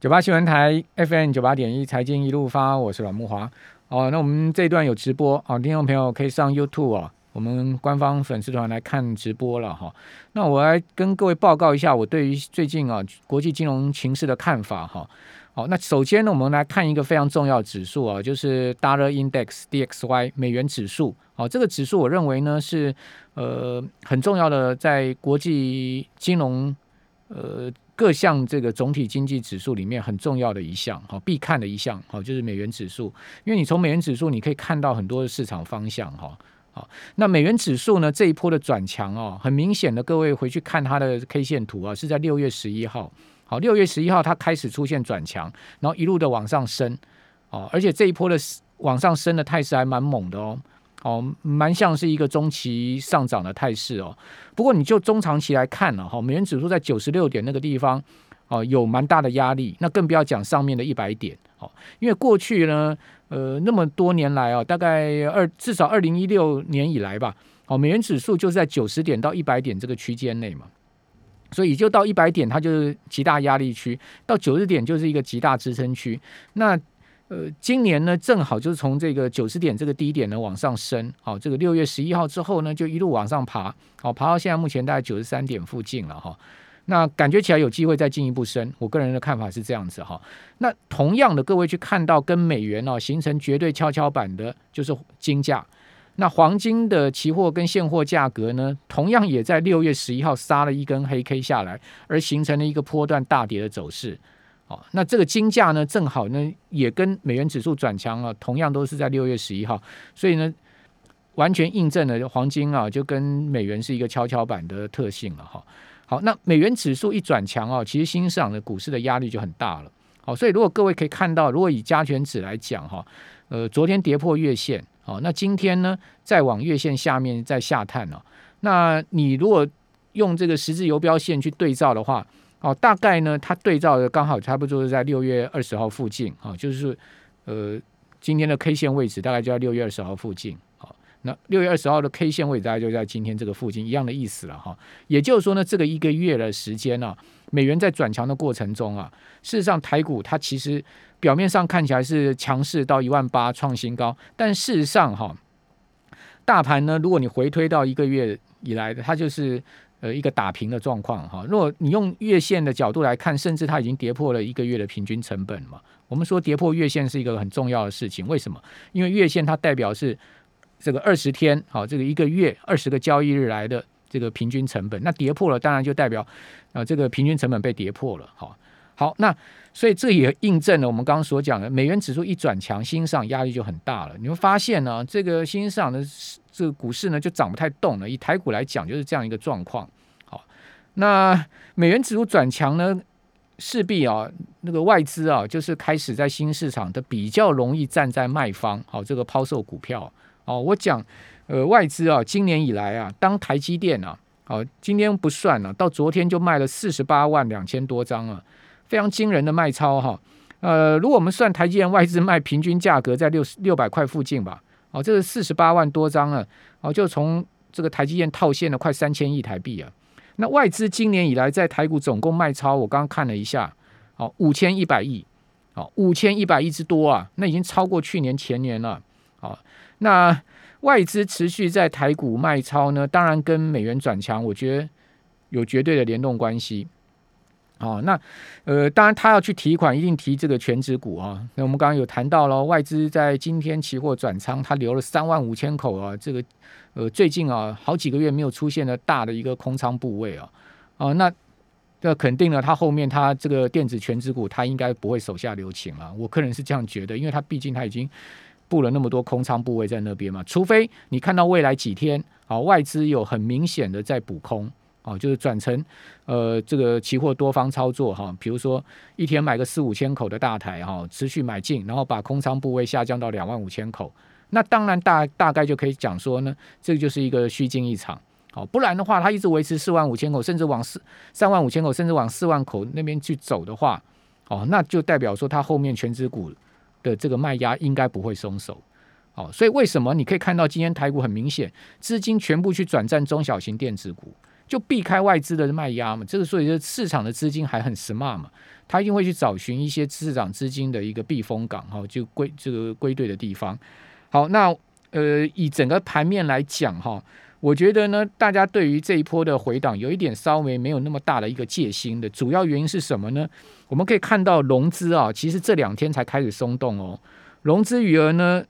九八新闻台 FM 九八点一财经一路发，我是阮木华。哦，那我们这一段有直播啊，听众朋友可以上 YouTube 啊，我们官方粉丝团来看直播了哈。那我来跟各位报告一下我对于最近啊国际金融情势的看法哈。好，那首先呢，我们来看一个非常重要指数啊，就是 Dollar Index DXY 美元指数。好，这个指数我认为呢是呃很重要的，在国际金融呃。各项这个总体经济指数里面很重要的一项，好必看的一项，好就是美元指数。因为你从美元指数你可以看到很多的市场方向，哈，好。那美元指数呢这一波的转强哦，很明显的，各位回去看它的 K 线图啊，是在六月十一号，好，六月十一号它开始出现转强，然后一路的往上升，哦，而且这一波的往上升的态势还蛮猛的哦。哦，蛮像是一个中期上涨的态势哦。不过你就中长期来看呢，哈，美元指数在九十六点那个地方，哦，有蛮大的压力。那更不要讲上面的一百点，哦，因为过去呢，呃，那么多年来啊，大概二至少二零一六年以来吧，哦，美元指数就是在九十点到一百点这个区间内嘛，所以就到一百点它就是极大压力区，到九十点就是一个极大支撑区。那呃，今年呢，正好就是从这个九十点这个低点呢往上升，好，这个六月十一号之后呢，就一路往上爬，好，爬到现在目前大概九十三点附近了哈。那感觉起来有机会再进一步升，我个人的看法是这样子哈。那同样的，各位去看到跟美元哦形成绝对跷跷板的，就是金价。那黄金的期货跟现货价格呢，同样也在六月十一号杀了一根黑 K 下来，而形成了一个波段大跌的走势。哦，那这个金价呢，正好呢也跟美元指数转强啊，同样都是在六月十一号，所以呢，完全印证了黄金啊就跟美元是一个跷跷板的特性了哈。好，那美元指数一转强啊，其实新市场的股市的压力就很大了。好，所以如果各位可以看到，如果以加权指来讲哈，呃，昨天跌破月线，好，那今天呢再往月线下面再下探了。那你如果用这个十字游标线去对照的话，哦，大概呢，它对照的刚好差不多是在六月二十号附近啊，就是呃今天的 K 线位置大概就在六月二十号附近。好，那六月二十号的 K 线位置大概就在今天这个附近，一样的意思了哈。也就是说呢，这个一个月的时间呢，美元在转强的过程中啊，事实上台股它其实表面上看起来是强势到一万八创新高，但事实上哈，大盘呢，如果你回推到一个月以来的，它就是。呃，一个打平的状况哈。如果你用月线的角度来看，甚至它已经跌破了一个月的平均成本嘛。我们说跌破月线是一个很重要的事情，为什么？因为月线它代表是这个二十天，好，这个一个月二十个交易日来的这个平均成本。那跌破了，当然就代表啊，这个平均成本被跌破了。好，好，那所以这也印证了我们刚刚所讲的，美元指数一转强，新市场压力就很大了。你会发现呢，这个新市场的。这个股市呢就涨不太动了。以台股来讲，就是这样一个状况。好，那美元指数转强呢，势必啊，那个外资啊，就是开始在新市场的比较容易站在卖方。好，这个抛售股票。哦，我讲，呃，外资啊，今年以来啊，当台积电啊，好，今天不算了，到昨天就卖了四十八万两千多张啊，非常惊人的卖超哈。呃，如果我们算台积电外资卖平均价格在六十六百块附近吧。哦，这是四十八万多张了！哦，就从这个台积电套现了快三千亿台币啊。那外资今年以来在台股总共卖超，我刚刚看了一下，哦，五千一百亿，哦，五千一百亿之多啊！那已经超过去年前年了。哦，那外资持续在台股卖超呢，当然跟美元转强，我觉得有绝对的联动关系。哦，那呃，当然他要去提款，一定提这个全值股啊。那我们刚刚有谈到了，外资在今天期货转仓，他留了三万五千口啊。这个呃，最近啊，好几个月没有出现了大的一个空仓部位啊。啊，那那肯定了，他后面他这个电子全值股，他应该不会手下留情了。我个人是这样觉得，因为他毕竟他已经布了那么多空仓部位在那边嘛。除非你看到未来几天，啊，外资有很明显的在补空。哦，就是转成呃这个期货多方操作哈，比如说一天买个四五千口的大台哈，持续买进，然后把空仓部位下降到两万五千口，那当然大大概就可以讲说呢，这就是一个虚惊一场。好，不然的话，它一直维持四万五千口，甚至往四三万五千口，甚至往四万口那边去走的话，哦，那就代表说它后面全指股的这个卖压应该不会松手。哦，所以为什么你可以看到今天台股很明显资金全部去转战中小型电子股？就避开外资的卖压嘛。这个所以说市场的资金还很 smart 嘛，他一定会去找寻一些市场资金的一个避风港哈，就归这个归队的地方。好，那呃以整个盘面来讲哈。我觉得呢，大家对于这一波的回档有一点稍微没有那么大的一个戒心的，主要原因是什么呢？我们可以看到融资啊，其实这两天才开始松动哦。融资余额呢，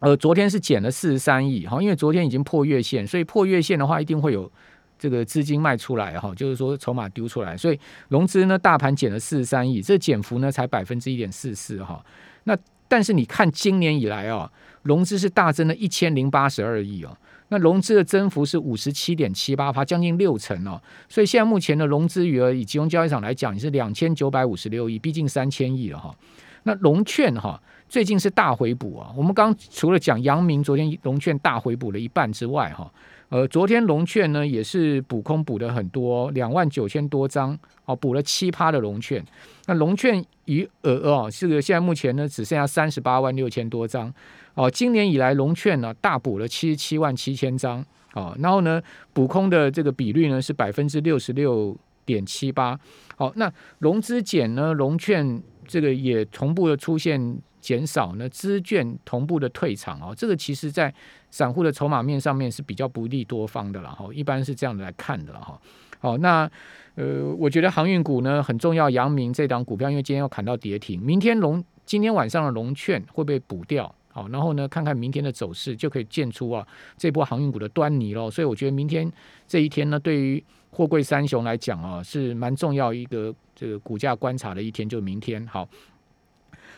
呃，昨天是减了四十三亿，哈，因为昨天已经破月线，所以破月线的话，一定会有这个资金卖出来哈，就是说筹码丢出来，所以融资呢，大盘减了四十三亿，这减幅呢才百分之一点四四哈。那但是你看今年以来啊，融资是大增了一千零八十二亿哦。那融资的增幅是五十七点七八趴，将近六成哦。所以现在目前的融资余额以集中交易场来讲，也是两千九百五十六亿，毕竟三千亿了哈。那融券哈，最近是大回补啊。我们刚除了讲阳明昨天融券大回补了一半之外哈，呃，昨天融券呢也是补空补的很多，两万九千多张哦，补了七趴的融券。那融券余额哦，这个现在目前呢只剩下三十八万六千多张。哦，今年以来融券呢大补了七十七万七千张，哦，然后呢补空的这个比率呢是百分之六十六点七八，好，那融资减呢融券这个也同步的出现减少呢，资券同步的退场哦，这个其实在散户的筹码面上面是比较不利多方的了哈，一般是这样来看的哈，好，那呃我觉得航运股呢很重要，阳明这档股票因为今天要砍到跌停，明天龙今天晚上的龙券会被补掉。好，然后呢，看看明天的走势，就可以见出啊这波航运股的端倪喽。所以我觉得明天这一天呢，对于货柜三雄来讲啊，是蛮重要一个这个股价观察的一天，就明天。好，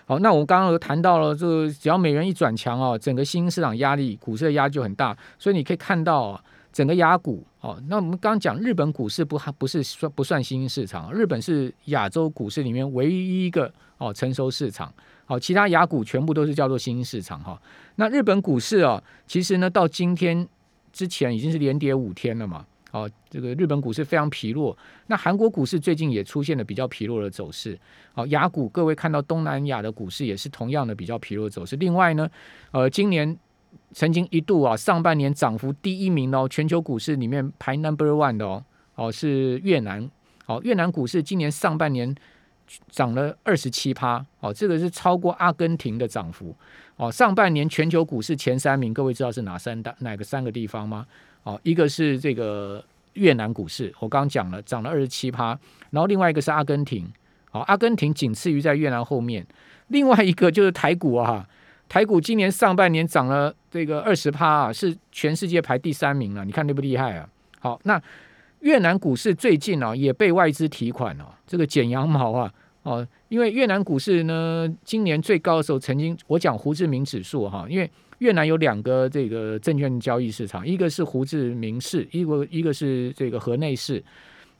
好，那我们刚刚谈到了，这个只要美元一转强哦，整个新兴市场压力，股市的压力就很大。所以你可以看到整个亚股哦，那我们刚刚讲日本股市不还不是算不算新兴市场？日本是亚洲股市里面唯一一个哦成熟市场。好，其他雅股全部都是叫做新兴市场哈。那日本股市啊，其实呢到今天之前已经是连跌五天了嘛。哦，这个日本股市非常疲弱。那韩国股市最近也出现了比较疲弱的走势。好，雅股各位看到东南亚的股市也是同样的比较疲弱走势。另外呢，呃，今年曾经一度啊上半年涨幅第一名哦，全球股市里面排 number one 的哦，哦是越南。好，越南股市今年上半年。涨了二十七趴，哦，这个是超过阿根廷的涨幅，哦，上半年全球股市前三名，各位知道是哪三大哪个三个地方吗？哦，一个是这个越南股市，我刚刚讲了，涨了二十七趴，然后另外一个是阿根廷，哦，阿根廷仅次于在越南后面，另外一个就是台股啊，台股今年上半年涨了这个二十趴啊，是全世界排第三名了，你看厉不厉害啊？好，那。越南股市最近啊也被外资提款哦，这个剪羊毛啊哦，因为越南股市呢今年最高的时候曾经我讲胡志明指数哈，因为越南有两个这个证券交易市场，一个是胡志明市，一个一个是这个河内市。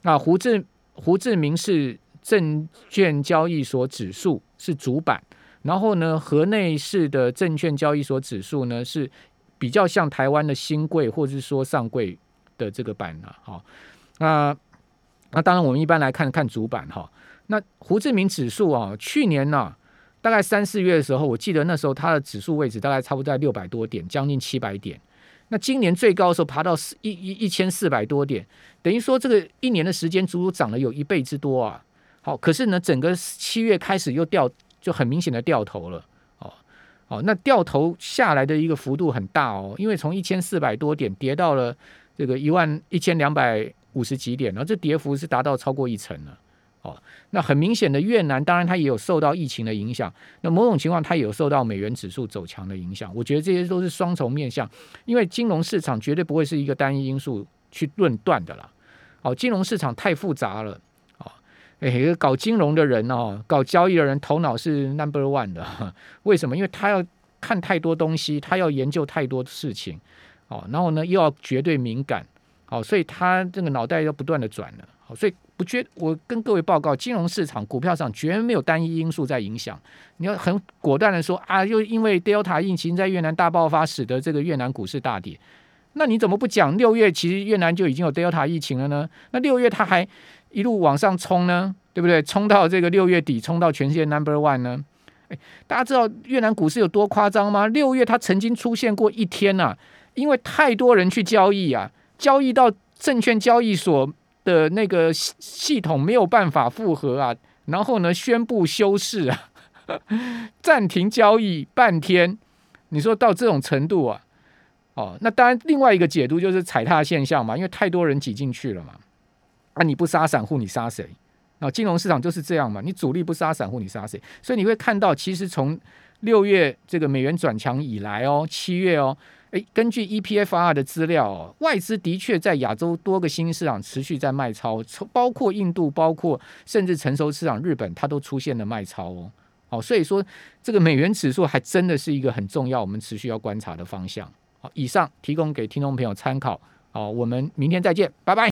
那胡志胡志明市证券交易所指数是主板，然后呢河内市的证券交易所指数呢是比较像台湾的新贵或者是说上柜的这个板啊，好。那那当然，我们一般来看看主板哈。那胡志明指数啊，去年呢，大概三四月的时候，我记得那时候它的指数位置大概差不多在六百多点，将近七百点。那今年最高的时候爬到四一一一千四百多点，等于说这个一年的时间足足涨了有一倍之多啊。好，可是呢，整个七月开始又掉，就很明显的掉头了。哦哦，那掉头下来的一个幅度很大哦，因为从一千四百多点跌到了。这个一万一千两百五十几点，然后这跌幅是达到超过一成了，哦，那很明显的越南，当然它也有受到疫情的影响，那某种情况它也有受到美元指数走强的影响。我觉得这些都是双重面向，因为金融市场绝对不会是一个单一因素去论断的啦。哦，金融市场太复杂了，哦，哎，搞金融的人哦，搞交易的人头脑是 number one 的，为什么？因为他要看太多东西，他要研究太多事情。哦，然后呢，又要绝对敏感，哦，所以他这个脑袋要不断的转了，好，所以不觉，我跟各位报告，金融市场、股票上绝没有单一因素在影响。你要很果断的说啊，又因为 Delta 疫情在越南大爆发，使得这个越南股市大跌。那你怎么不讲六月其实越南就已经有 Delta 疫情了呢？那六月它还一路往上冲呢，对不对？冲到这个六月底，冲到全世界 Number One 呢？哎，大家知道越南股市有多夸张吗？六月它曾经出现过一天呐。因为太多人去交易啊，交易到证券交易所的那个系系统没有办法复合啊，然后呢宣布休市啊，暂停交易半天，你说到这种程度啊，哦，那当然另外一个解读就是踩踏现象嘛，因为太多人挤进去了嘛，啊你不杀散户你杀谁？啊，金融市场就是这样嘛，你主力不杀散户你杀谁？所以你会看到，其实从六月这个美元转强以来哦，七月哦。诶，根据 EPFR 的资料，外资的确在亚洲多个新兴市场持续在卖超，包括印度，包括甚至成熟市场日本，它都出现了卖超哦。好，所以说这个美元指数还真的是一个很重要，我们持续要观察的方向。好，以上提供给听众朋友参考。好，我们明天再见，拜拜。